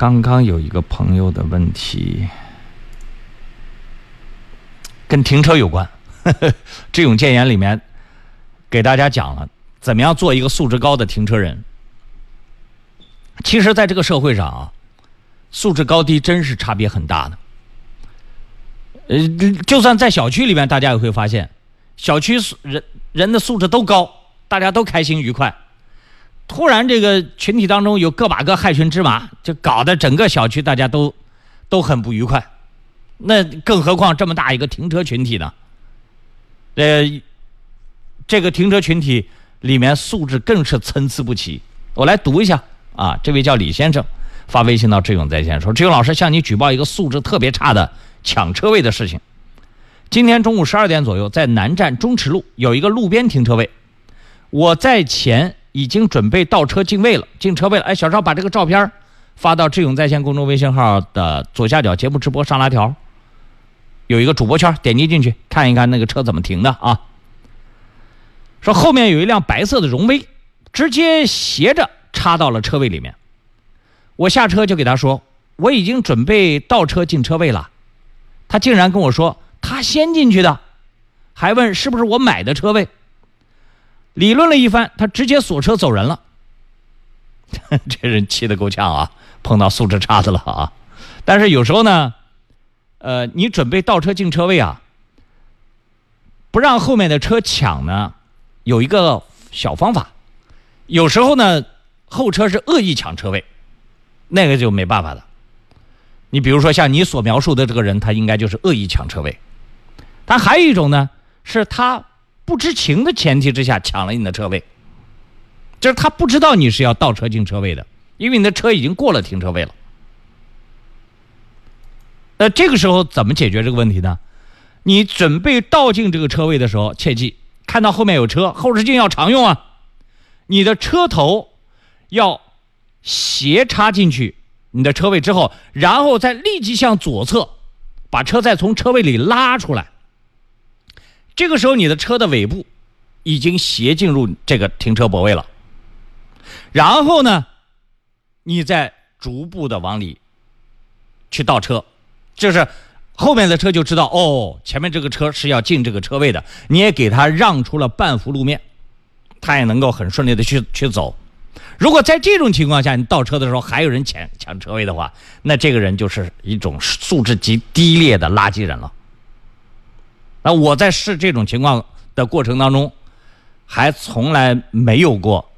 刚刚有一个朋友的问题，跟停车有关。志勇建言里面给大家讲了怎么样做一个素质高的停车人。其实，在这个社会上啊，素质高低真是差别很大的。呃，就算在小区里面，大家也会发现，小区人人的素质都高，大家都开心愉快。突然，这个群体当中有个把个害群之马，就搞得整个小区大家都都很不愉快。那更何况这么大一个停车群体呢？呃，这个停车群体里面素质更是参差不齐。我来读一下啊，这位叫李先生发微信到志勇在线说：“志勇老师向你举报一个素质特别差的抢车位的事情。今天中午十二点左右，在南站中池路有一个路边停车位，我在前已经准备倒车进位了，进车位了。哎，小赵把这个照片发到志勇在线公众微信号的左下角节目直播上拉条。”有一个主播圈，点击进去看一看那个车怎么停的啊？说后面有一辆白色的荣威，直接斜着插到了车位里面。我下车就给他说，我已经准备倒车进车位了。他竟然跟我说他先进去的，还问是不是我买的车位。理论了一番，他直接锁车走人了。这人气得够呛啊！碰到素质差的了啊！但是有时候呢。呃，你准备倒车进车位啊？不让后面的车抢呢，有一个小方法。有时候呢，后车是恶意抢车位，那个就没办法了。你比如说像你所描述的这个人，他应该就是恶意抢车位。但还有一种呢，是他不知情的前提之下抢了你的车位，就是他不知道你是要倒车进车位的，因为你的车已经过了停车位了。那这个时候怎么解决这个问题呢？你准备倒进这个车位的时候，切记看到后面有车，后视镜要常用啊。你的车头要斜插进去你的车位之后，然后再立即向左侧把车再从车位里拉出来。这个时候你的车的尾部已经斜进入这个停车泊位了。然后呢，你再逐步的往里去倒车。就是后面的车就知道哦，前面这个车是要进这个车位的，你也给他让出了半幅路面，他也能够很顺利的去去走。如果在这种情况下你倒车的时候还有人抢抢车位的话，那这个人就是一种素质极低劣的垃圾人了。那我在试这种情况的过程当中，还从来没有过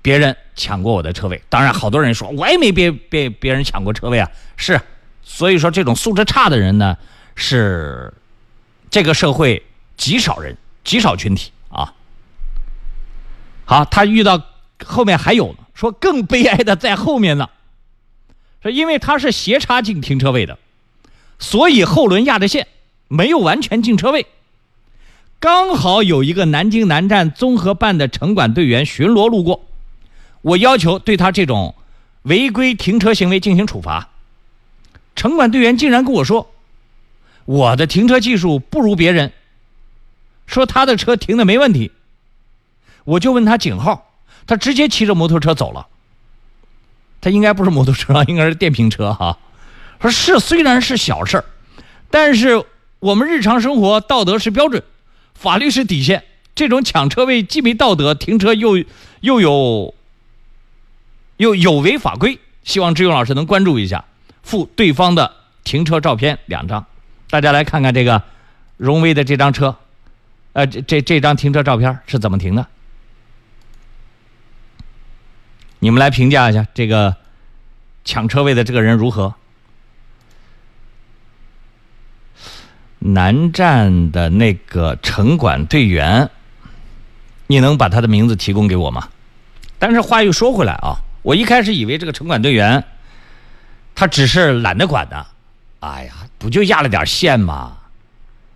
别人抢过我的车位。当然，好多人说我也没被被别人抢过车位啊，是。所以说，这种素质差的人呢，是这个社会极少人、极少群体啊。好，他遇到后面还有呢，说更悲哀的在后面呢，说因为他是斜插进停车位的，所以后轮压着线，没有完全进车位。刚好有一个南京南站综合办的城管队员巡逻路过，我要求对他这种违规停车行为进行处罚。城管队员竟然跟我说：“我的停车技术不如别人，说他的车停的没问题。”我就问他警号，他直接骑着摩托车走了。他应该不是摩托车，应该是电瓶车哈。说是虽然是小事儿，但是我们日常生活道德是标准，法律是底线。这种抢车位既没道德，停车又又有又有违法规，希望志勇老师能关注一下。附对方的停车照片两张，大家来看看这个荣威的这张车，呃，这这这张停车照片是怎么停的？你们来评价一下这个抢车位的这个人如何？南站的那个城管队员，你能把他的名字提供给我吗？但是话又说回来啊，我一开始以为这个城管队员。他只是懒得管的，哎呀，不就压了点线吗？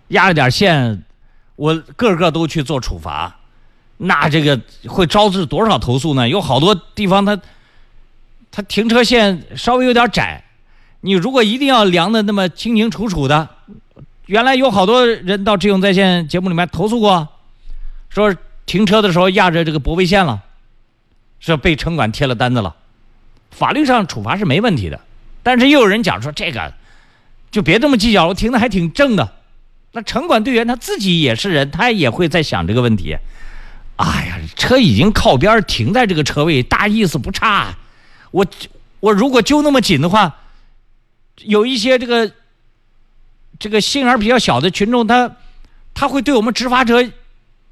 压了点线，我个个都去做处罚，那这个会招致多少投诉呢？有好多地方，他他停车线稍微有点窄，你如果一定要量的那么清清楚楚的，原来有好多人到智勇在线节目里面投诉过，说停车的时候压着这个泊位线了，是被城管贴了单子了，法律上处罚是没问题的。但是又有人讲说这个，就别这么计较，我停的还挺正的。那城管队员他自己也是人，他也会在想这个问题。哎呀，车已经靠边停在这个车位，大意思不差。我我如果揪那么紧的话，有一些这个这个心眼比较小的群众，他他会对我们执法者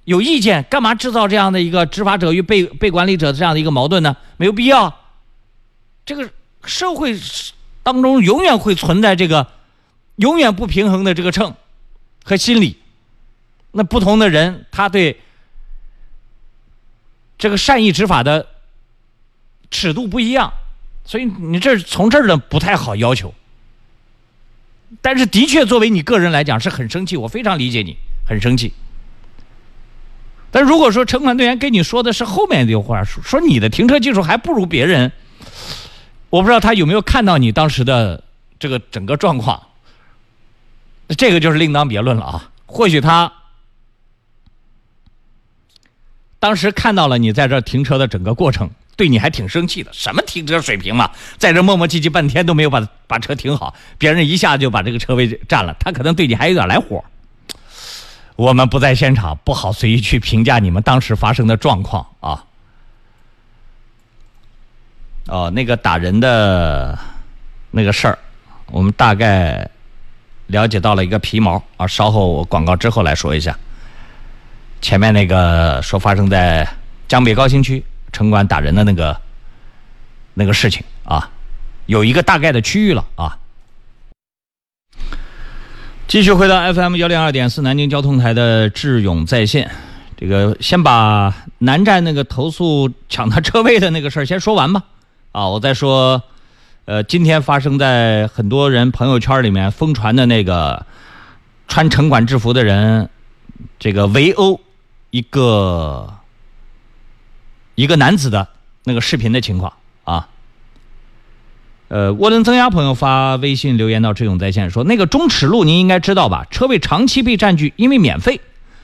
有意见，干嘛制造这样的一个执法者与被被管理者这样的一个矛盾呢？没有必要。这个社会当中永远会存在这个永远不平衡的这个秤。和心理，那不同的人，他对这个善意执法的尺度不一样，所以你这从这儿呢不太好要求。但是的确，作为你个人来讲是很生气，我非常理解你，很生气。但如果说城管队员跟你说的是后面的话，说你的停车技术还不如别人，我不知道他有没有看到你当时的这个整个状况。这个就是另当别论了啊！或许他当时看到了你在这停车的整个过程，对你还挺生气的。什么停车水平嘛，在这磨磨唧唧半天都没有把把车停好，别人一下就把这个车位占了，他可能对你还有点来火。我们不在现场，不好随意去评价你们当时发生的状况啊。哦，那个打人的那个事儿，我们大概。了解到了一个皮毛啊，稍后我广告之后来说一下。前面那个说发生在江北高新区城管打人的那个那个事情啊，有一个大概的区域了啊。继续回到 FM 幺零二点四南京交通台的智勇在线，这个先把南站那个投诉抢他车位的那个事儿先说完吧啊，我再说。呃，今天发生在很多人朋友圈里面疯传的那个穿城管制服的人，这个围殴一个一个男子的那个视频的情况啊。呃，涡轮增压朋友发微信留言到志勇在线说，那个中尺路您应该知道吧？车位长期被占据，因为免费，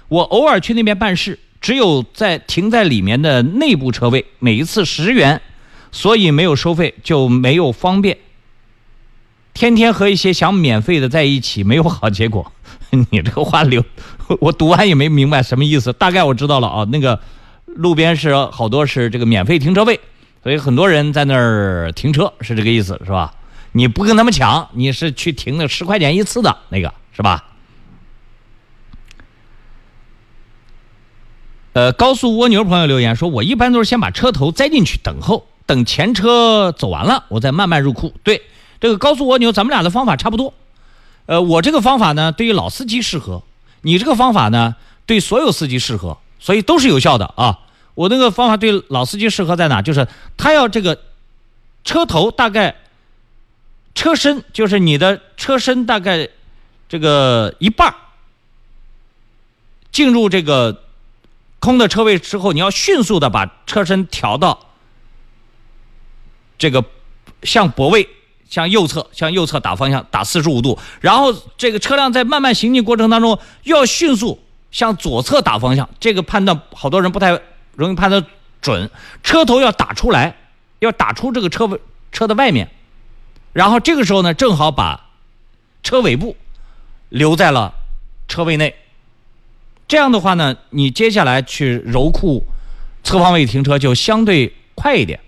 我偶尔去那边办事，只有在停在里面的内部车位，每一次十元。所以没有收费就没有方便。天天和一些想免费的在一起，没有好结果。你这个话留，我读完也没明白什么意思。大概我知道了啊，那个路边是好多是这个免费停车位，所以很多人在那儿停车，是这个意思，是吧？你不跟他们抢，你是去停那十块钱一次的那个，是吧？呃，高速蜗牛朋友留言说，我一般都是先把车头栽进去等候。等前车走完了，我再慢慢入库。对，这个高速蜗牛，咱们俩的方法差不多。呃，我这个方法呢，对于老司机适合；你这个方法呢，对所有司机适合，所以都是有效的啊。我那个方法对老司机适合在哪？就是他要这个车头大概车身，就是你的车身大概这个一半进入这个空的车位之后，你要迅速的把车身调到。这个向泊位，向右侧，向右侧打方向，打四十五度。然后这个车辆在慢慢行进过程当中，要迅速向左侧打方向。这个判断好多人不太容易判断准。车头要打出来，要打出这个车位车的外面。然后这个时候呢，正好把车尾部留在了车位内。这样的话呢，你接下来去揉库侧方位停车就相对快一点。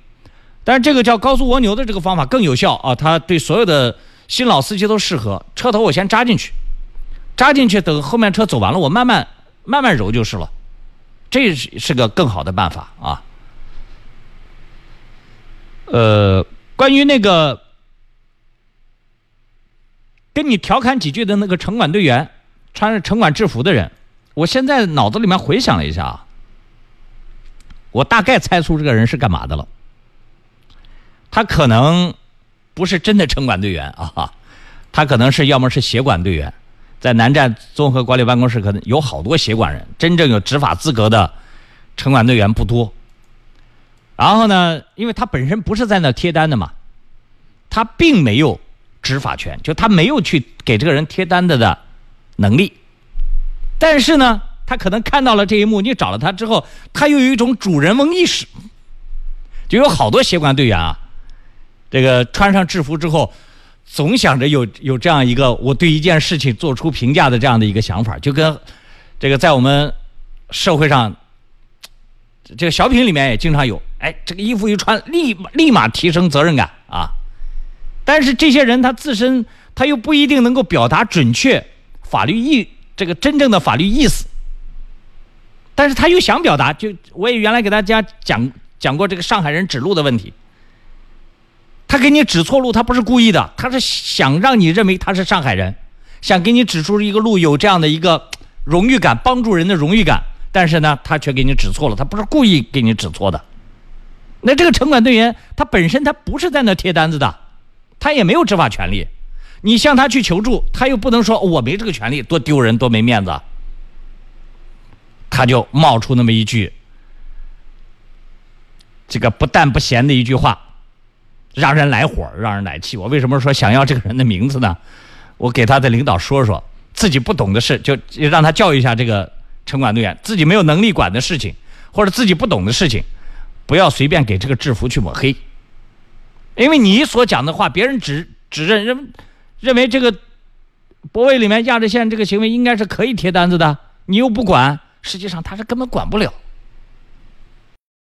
但是这个叫高速蜗牛的这个方法更有效啊！它对所有的新老司机都适合。车头我先扎进去，扎进去，等后面车走完了，我慢慢慢慢揉就是了。这是是个更好的办法啊。呃，关于那个跟你调侃几句的那个城管队员，穿着城管制服的人，我现在脑子里面回想了一下啊，我大概猜出这个人是干嘛的了。他可能不是真的城管队员啊，他可能是要么是协管队员，在南站综合管理办公室可能有好多协管人，真正有执法资格的城管队员不多。然后呢，因为他本身不是在那贴单的嘛，他并没有执法权，就他没有去给这个人贴单子的能力。但是呢，他可能看到了这一幕，你找了他之后，他又有一种主人翁意识，就有好多协管队员啊。这个穿上制服之后，总想着有有这样一个我对一件事情做出评价的这样的一个想法，就跟这个在我们社会上，这个小品里面也经常有，哎，这个衣服一穿，立立马提升责任感啊。但是这些人他自身他又不一定能够表达准确法律意这个真正的法律意思，但是他又想表达，就我也原来给大家讲讲过这个上海人指路的问题。他给你指错路，他不是故意的，他是想让你认为他是上海人，想给你指出一个路，有这样的一个荣誉感，帮助人的荣誉感。但是呢，他却给你指错了，他不是故意给你指错的。那这个城管队员，他本身他不是在那贴单子的，他也没有执法权利。你向他去求助，他又不能说我没这个权利，多丢人，多没面子。他就冒出那么一句，这个不但不咸的一句话。让人来火，让人来气。我为什么说想要这个人的名字呢？我给他的领导说说，自己不懂的事就让他教育一下这个城管队员，自己没有能力管的事情，或者自己不懂的事情，不要随便给这个制服去抹黑。因为你所讲的话，别人指指认认认为这个泊位里面压着线这个行为应该是可以贴单子的，你又不管，实际上他是根本管不了。